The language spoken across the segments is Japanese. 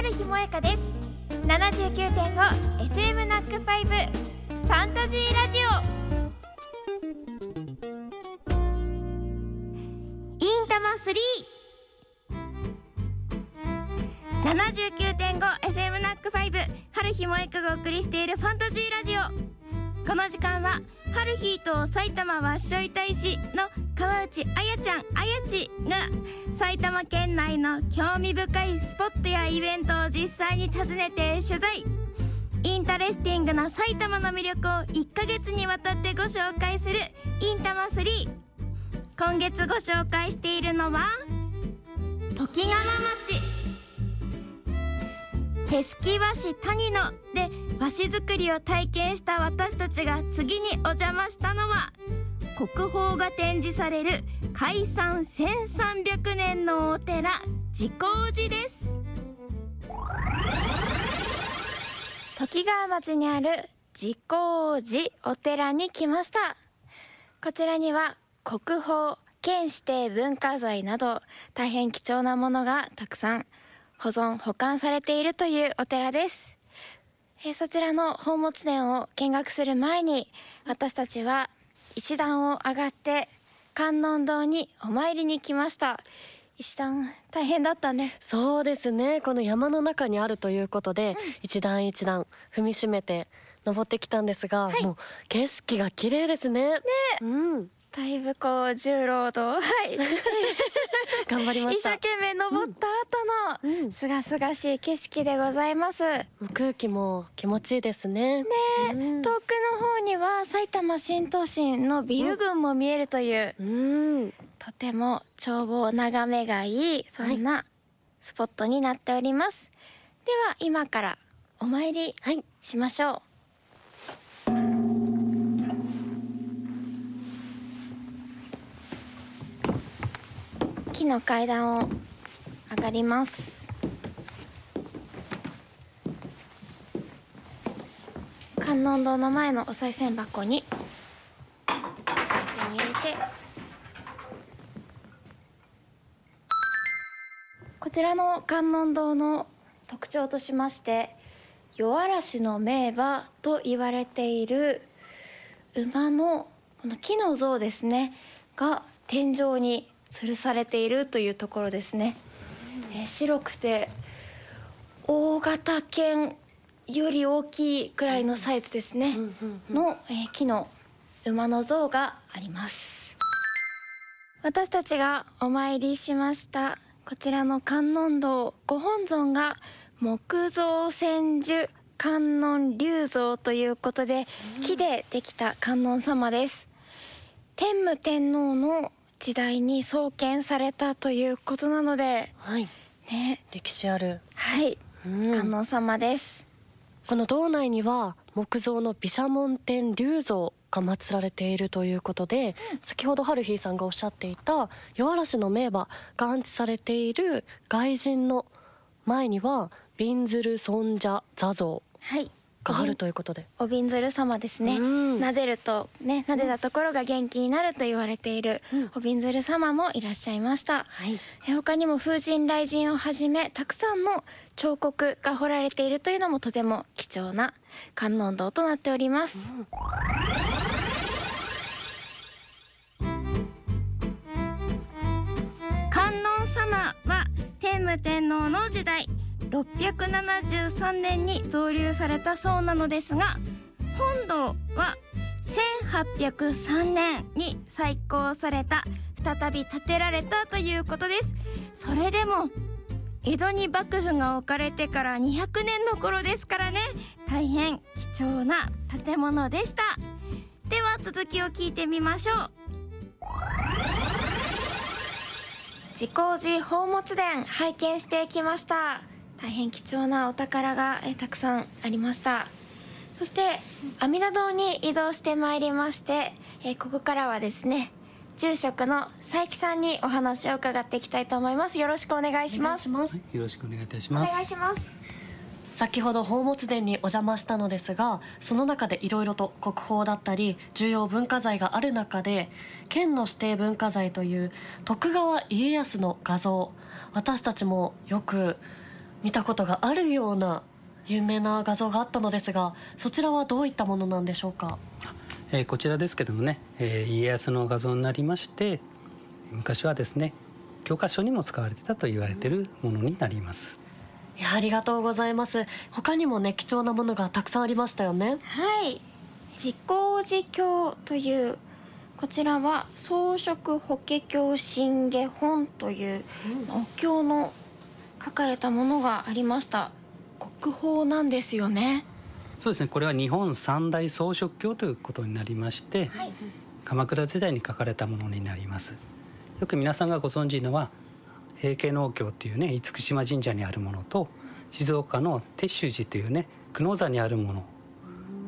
春日萌香です。79.5FM ナックファイブファンタジーラジオ。インタマ 379.5FM ナックファイブ春日萌香がお送りしているファンタジーラジオ。この時間は春日と埼玉わっしょい大使の川内あやちゃんあやちが埼玉県内の興味深いスポットやイベントを実際に訪ねて取材。 interesting な埼玉の魅力を1ヶ月にわたってご紹介するインタマ3今月ご紹介しているのはときがわ町。手漉き和紙たにので和紙作りを体験した私たちが次にお邪魔したのは国宝が展示される開山1300年のお寺慈光寺です。時川町にある慈光寺お寺に来ました。こちらには国宝県指定文化財など大変貴重なものがたくさん。保存保管されているというお寺です。えそちらの宝物殿を見学する前に私たちは一段を上がって観音堂にお参りに来ました。一段大変だったね。そうですね。この山の中にあるということで、うん、一段一段踏みしめて登ってきたんですが、はい、もう景色が綺麗ですね。ね、うん。だいぶこう重労働。はい 頑張りました。一生懸命登った後のすがすがしい景色でございます、うん、空気も気持ちいいですね。ね、うん、遠くの方には埼玉新都心のビル群も見えるという、うん、とても眺望眺めがいいそんなスポットになっております、はい、では今からお参りしましょう、はい木の階段を上がります。観音堂の前のお賽銭箱にお賽銭入れて。こちらの観音堂の特徴としまして夜嵐の名馬と言われている馬のこの木の像ですねが天井に吊るされているというところですね、えー、白くて大型犬より大きいくらいのサイズですね、の、えー、木の馬の像があります。私たちがお参りしましたこちらの観音堂ご本尊が木造千手観音龍像ということで、木でできた観音様です。天武天皇の時代に創建されたということなので、はい、ね、歴史ある。はい、うん、観音様です。この堂内には木造の毘沙門天龍像が祀られているということで、うん、先ほどハルヒーさんがおっしゃっていた夜嵐の名馬が安置されている外人の前にはびんずる尊者座像、はい、があるということで。おびんずる様ですね、うん、撫でるとね撫でたところが元気になると言われている、うん、おびんずる様もいらっしゃいました、はい、え他にも風神雷神をはじめたくさんの彫刻が彫られているというのもとても貴重な観音堂となっております、うん。観音様は天武天皇の時代673年に造立されたそうなのですが本堂は1803年に再興された再び建てられたということです。それでも江戸に幕府が置かれてから200年の頃ですからね。大変貴重な建物でした。では続きを聞いてみましょう。自光寺宝物殿拝見してきました。大変貴重なお宝がえたくさんありました。そして阿弥陀堂に移動してまいりましてえここからはですね住職の佐伯さんにお話を伺っていきたいと思います。よろしくお願いします。よろしくお願いいたします。お願いします。先ほど宝物殿にお邪魔したのですがその中でいろいろと国宝だったり重要文化財がある中で県の指定文化財という徳川家康の画像私たちもよく見たことがあるような有名な画像があったのですがそちらはどういったものなんでしょうか、えー、こちらですけどもね、えー、家康の画像になりまして昔はですね教科書にも使われてたと言われているものになります。ありがとうございます。他にもね貴重なものがたくさんありましたよね。はい。自光寺経というこちらは装飾法華経神下本というお経の書かれたものがありました。国宝なんですよね。そうですね。これは日本三大装飾経ということになりまして、はい、鎌倉時代に書かれたものになります。よく皆さんがご存知のは平家農協っていうね厳島神社にあるものと静岡の鉄舟寺というね久能山にあるもの。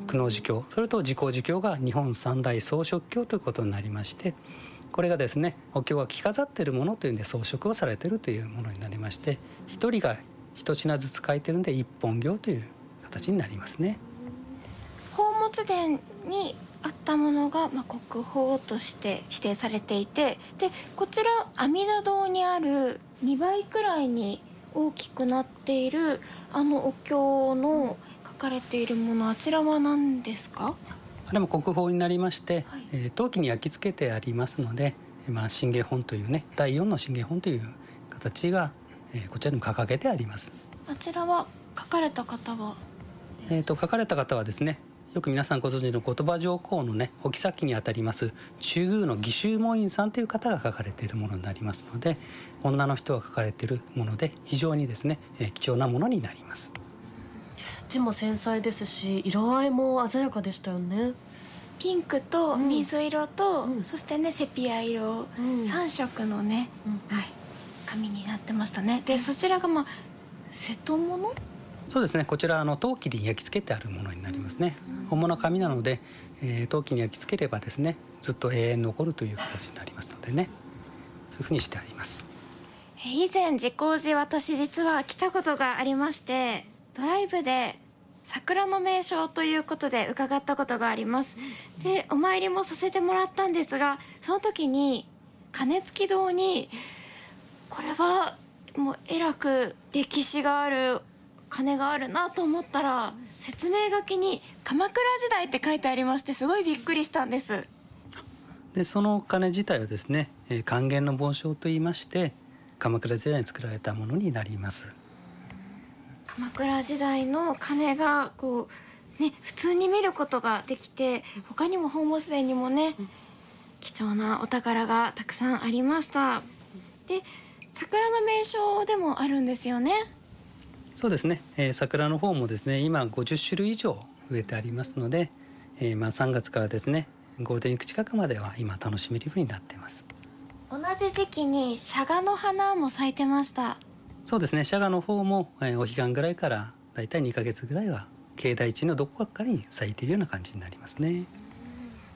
久能寺経。それと自光寺経が日本三大装飾経ということになりましてこれがですねお経が着飾ってるものというんで装飾をされてるというものになりまして一人が一品ずつ書いてるんで一本行という形になりますね。宝物殿にあったものが、まあ、国宝として指定されていてでこちら阿弥陀堂にある2倍くらいに大きくなっているあのお経の書かれているものあちらは何ですか？あれも国宝になりまして、はい、えー、陶器に焼き付けてありますので、まあ、信玄本というね第4の信玄本という形が、えー、こちらにも掲げてあります。あちらは書かれた方は？えーと書かれた方はですねよく皆さんご存知の後鳥羽上皇のねお妃にあたります中宮の義州門院さんという方が書かれているものになりますので女の人が書かれているもので非常にですね、えー、貴重なものになります字も繊細ですし色合いも鮮やかでしたよね。ピンクと水色と、うん、そしてねセピア色、うん、3色のね、うん、はい。紙になってましたね。でそちらがまあ瀬戸物？そうですね。こちらあの陶器で焼き付けてあるものになりますね、本物紙なので、えー、陶器に焼き付ければですねずっと永遠残るという形になりますのでね。そういうふうにしてあります。以前自光寺私実は来たことがありましてドライブで桜の名所ということで伺ったことがありますでお参りもさせてもらったんですがその時に鐘付き堂にこれはもうえらく歴史がある鐘があるなと思ったら説明書きに「鎌倉時代」って書いてありましてすごいびっくりしたんです。でその鐘自体はですね還元の盆章といいまして鎌倉時代に作られたものになります鎌倉時代の鐘がこうね普通に見ることができて他にも宝物殿にもね貴重なお宝がたくさんありました。で桜の名所でもあるんですよね。そうですね、えー、桜の方もですね今50種類以上植えてありますので、えー、まあ3月からですねゴールデンウィーク近くまでは今楽しめるようになっています。同じ時期にシャガの花も咲いてましたそうですね。シャガの方も、えー、お彼岸ぐらいからだいたい2か月ぐらいは境内地のどこかに咲いているような感じになりますね。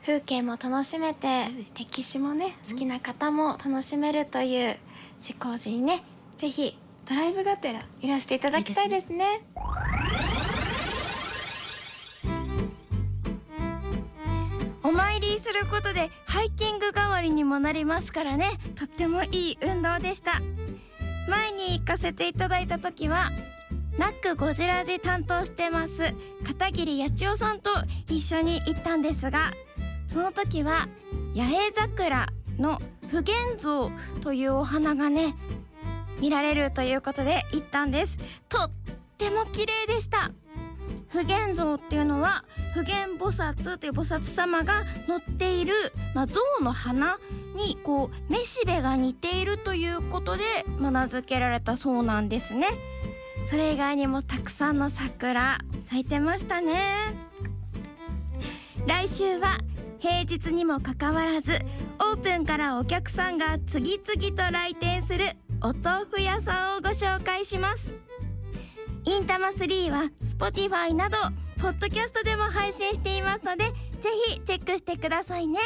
風景も楽しめて歴史もね好きな方も楽しめるという自光寺にねぜひドライブがてらいらしていただきたいですね。お参りすることでハイキング代わりにもなりますからね。とってもいい運動でした前に行かせていただいた時はナックゴジラジ担当してます片桐八千代さんと一緒に行ったんですがその時は八重桜の不現像というお花がね見られるということで行ったんです。とっても綺麗でした。普賢像っていうのは普賢菩薩という菩薩様が乗っている、まあ、象の花にこうめしべが似ているということで、まあ、名付けられたそうなんですね。それ以外にもたくさんの桜咲いてましたね。来週は平日にもかかわらずオープンからお客さんが次々と来店するお豆腐屋さんをご紹介します。インタマ3は Spotify などポッドキャストでも配信していますのでぜひチェックしてくださいね。